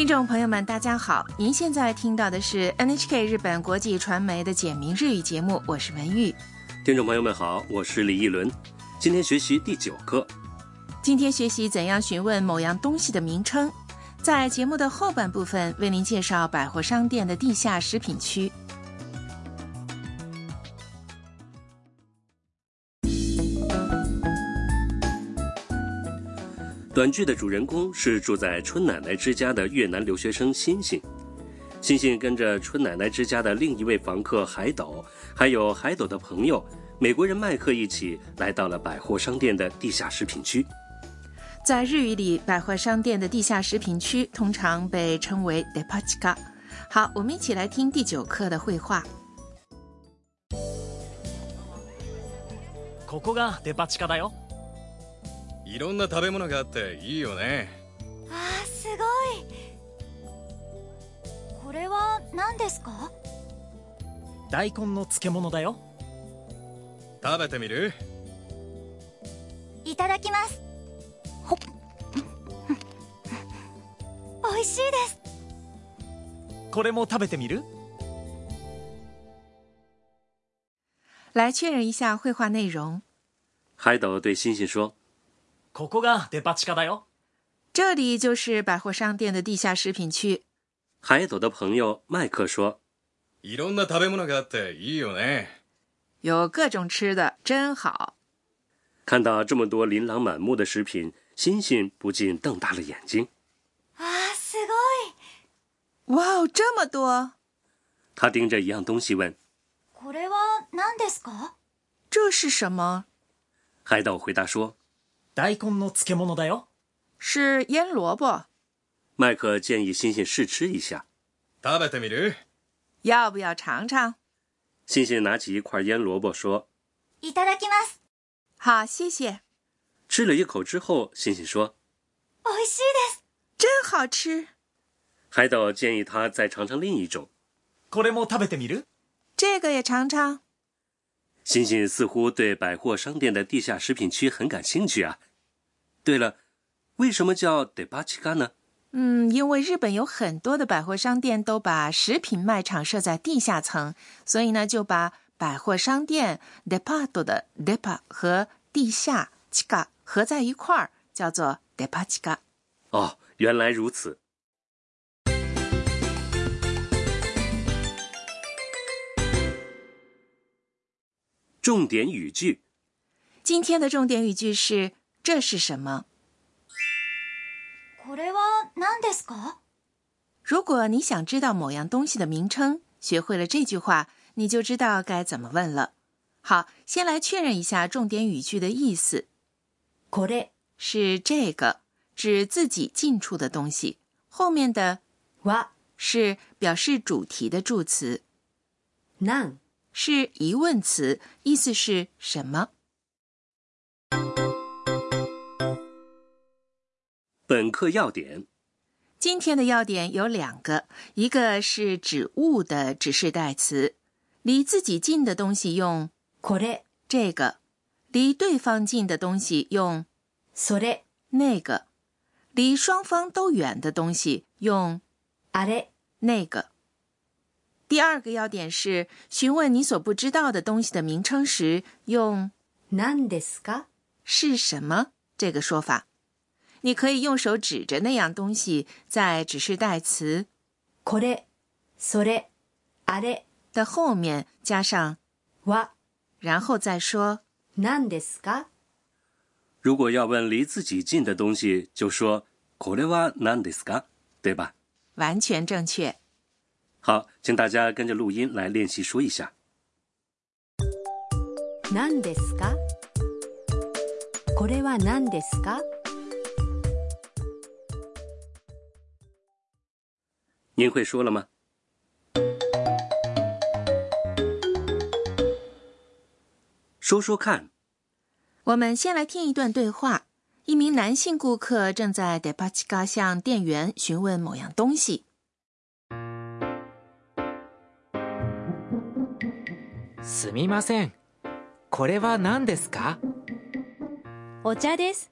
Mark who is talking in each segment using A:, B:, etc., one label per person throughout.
A: 听众朋友们，大家好！您现在听到的是 NHK 日本国际传媒的简明日语节目，我是文玉。
B: 听众朋友们好，我是李一伦。今天学习第九课。
A: 今天学习怎样询问某样东西的名称。在节目的后半部分，为您介绍百货商店的地下食品区。
B: 短剧的主人公是住在春奶奶之家的越南留学生星星。星星跟着春奶奶之家的另一位房客海斗，还有海斗的朋友美国人麦克一起来到了百货商店的地下食品区。
A: 在日语里，百货商店的地下食品区通常被称为 “depachika”。好，我们一起来听第九课的绘画。
C: ここがデパ地下だよ。
D: いろんな食べ物があっていいよね。
E: あーすごい。これは何ですか？
C: 大根の漬物だよ。
D: 食べてみる？
E: いただきます。ほっ。美味しいです。
C: これも食べてみる？
A: 来确认一下绘画内容。
B: 海斗对星星说
C: ここがデパ地下だよ。
A: 这里就是百货商店的地下食品区。：“
B: 海斗的朋友麦克说，
D: いろんな食べ物があっていいよね
A: 有各种吃的，真好。
B: 看到这么多琳琅满目的食品，星星不禁瞪大了眼睛。
E: あーすごい
A: 哇哦，这么多！
B: 他盯着一样东西问
E: これは何ですか
A: 这是什么？
B: 海斗，回答说。
C: 大根の漬物だよ。
A: 是腌萝卜。
B: 麦克建议星星试吃一下。
D: 食べてみる
A: 要不要尝尝？
B: 星星拿起一块腌萝卜说
E: いただきます
A: 好，谢谢。：“
B: 吃了一口之后，星星说。
E: 美味しいです
A: 真好吃。”
B: 海斗建议他再尝尝另一种。
C: これも食べてみる
A: 这个也尝尝。
B: 星星似乎对百货商店的地下食品区很感兴趣啊。 对了，为什么叫 debachika 呢？
A: 嗯，因为日本有很多的百货商店都把食品卖场设在地下层，所以呢就把百货商店 depart 的 depa 和地下 chika 合在一块儿，叫做 depachika。
B: 哦，原来如此。重点语句：
A: 今天的重点语句是这是什么？
E: これは何ですか
A: 如果你想知道某样东西的名称，学会了这句话，你就知道该怎么问了。好，先来确认一下重点语句的意思。
E: これ
A: 是这个，指自己近处的东西。后面的
E: は
A: 是表示主题的助词，
E: 何
A: 是疑问词，意思是什么？
B: 本课要点：
A: 今天的要点有两个，一个是指物的指示代词，离自己近的东西用
E: これ
A: 这个，离对方近的东西用
E: それ
A: 那个，离双方都远的东西用
E: あれ
A: 那个。第二个要点是询问你所不知道的东西的名称时，用
E: 何ですか
A: 是什么这个说法。 你可以用手指着那样东西，在指示代词
E: これそれあれ
A: 的后面加上，
E: は
A: 然后再说。
E: 何ですか
B: 如果要问离自己近的东西，就说“これは何ですか”，对吧？
A: 完全正确。
B: 好，请大家跟着录音来练习说一下。
E: 何ですかこれは何ですか
B: 您会说了吗？说说看。
A: 我们先来听一段对话。一名男性顾客正在 Depachika 向店员询问某样东西。
F: すみません。これは何ですか
E: お茶です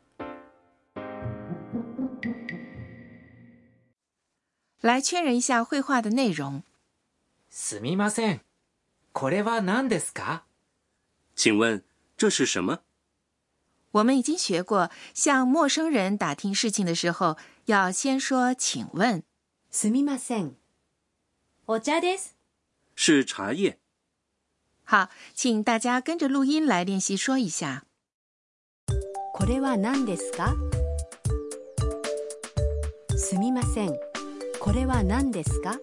A: 来确认一下绘画的内容。
F: すみません。これは何ですか
B: 请问这是什么？
A: 我们已经学过，向陌生人打听事情的时候，要先说“请问
E: すみません。お茶です。
B: 是茶叶。”。
A: 好，请大家跟着录音来练习说一下。
E: これは何ですかすみません。 これは何ですか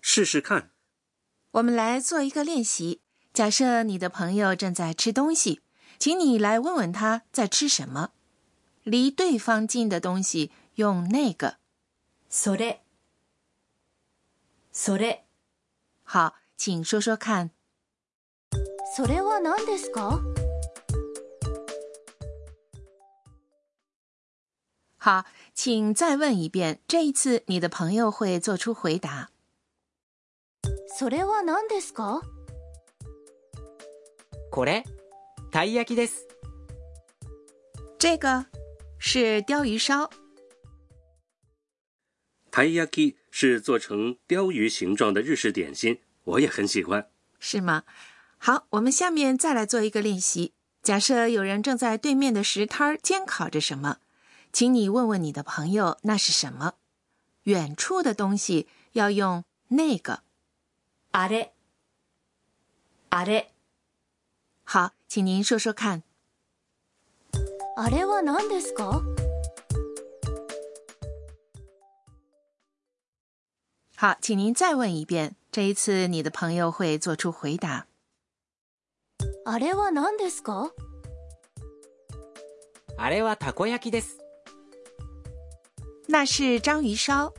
B: 试试看。
A: 我们来做一个练习。假设你的朋友正在吃东西，请你来问问他在吃什么。离对方近的东西用那个。
E: それ。それ。
A: 好，请说说看。
E: それは何ですか
A: 好，请再问一遍。这一次你的朋友会做出回答。
E: それは何ですか
F: これたい焼きです。
A: 这个是鲷鱼烧。
B: 台焼き是做成鲷鱼形状的日式点心，我也很喜欢。
A: 是吗？好，我们下面再来做一个练习。假设有人正在对面的石摊儿煎烤着什么， 请你问问你的朋友那是什么。远处的东西要用那个。
E: あれ。あれ。
A: 好，请您说说看。
E: あれは何ですか
A: 好，请您再问一遍。这一次你的朋友会做出回答。
E: あれは何ですか
F: あれはたこ焼きです。
A: 那是章鱼烧。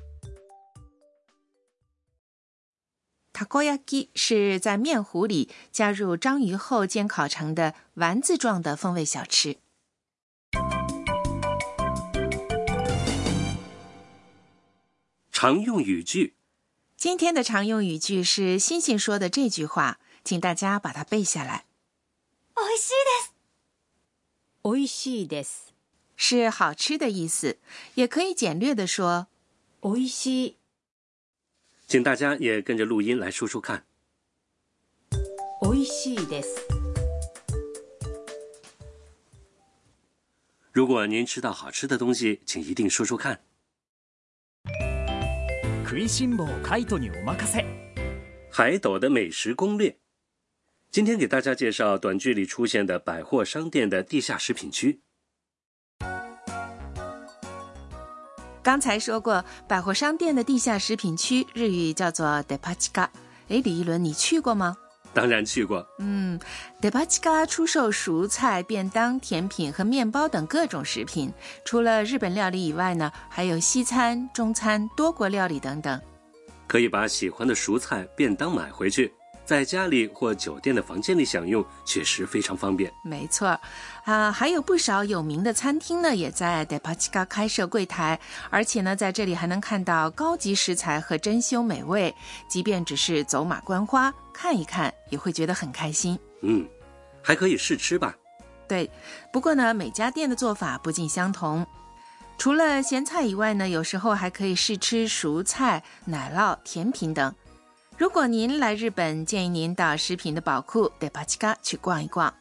A: 塔こ焼き是在面糊里加入章鱼后煎烤成的丸子状的风味小吃。
B: 常用语句：
A: 今天的常用语句是星星说的这句话，请大家把它背下来。
E: 美味しいです。美味しいです。
A: 是好吃的意思，也可以简略的说
E: 美味しい。
B: 请大家也跟着录音来说说看。
E: 美味しいです。
B: 如果您吃到好吃的东西，请一定说说看。
C: 食いしん坊カイトにお任せ
B: 海斗的美食攻略。今天给大家介绍短剧里出现的百货商店的地下食品区。
A: 刚才说过，百货商店的地下食品区日语叫做 depachika。哎，李一伦，你去过吗？
B: 当然去过，
A: 嗯，depachika 出售蔬菜、便当、甜品和面包等各种食品。除了日本料理以外呢，还有西餐、中餐、多国料理等等。
B: 可以把喜欢的蔬菜便当买回去，在家里或酒店的房间里享用，确实非常方便。
A: 没错，啊，还有不少有名的餐厅呢，也在 depachika 开设柜台，而且呢，在这里还能看到高级食材和珍馐美味。即便只是走马观花看一看，也会觉得很开心。
B: 嗯，还可以试吃吧。
A: 对，不过呢，每家店的做法不尽相同。除了咸菜以外呢，有时候还可以试吃熟菜、奶酪、甜品等。如果您来日本，建议您到食品的宝库 Depachika 去逛一逛。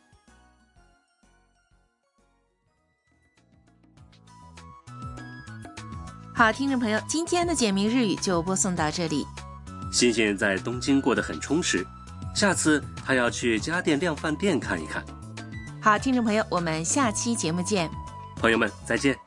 A: 好，听众朋友，今天的简明日语就播送到这里。
B: 欣欣在东京过得很充实，下次他要去家电量贩店看一看。
A: 好，听众朋友，我们下期节目见。
B: 朋友们，再见。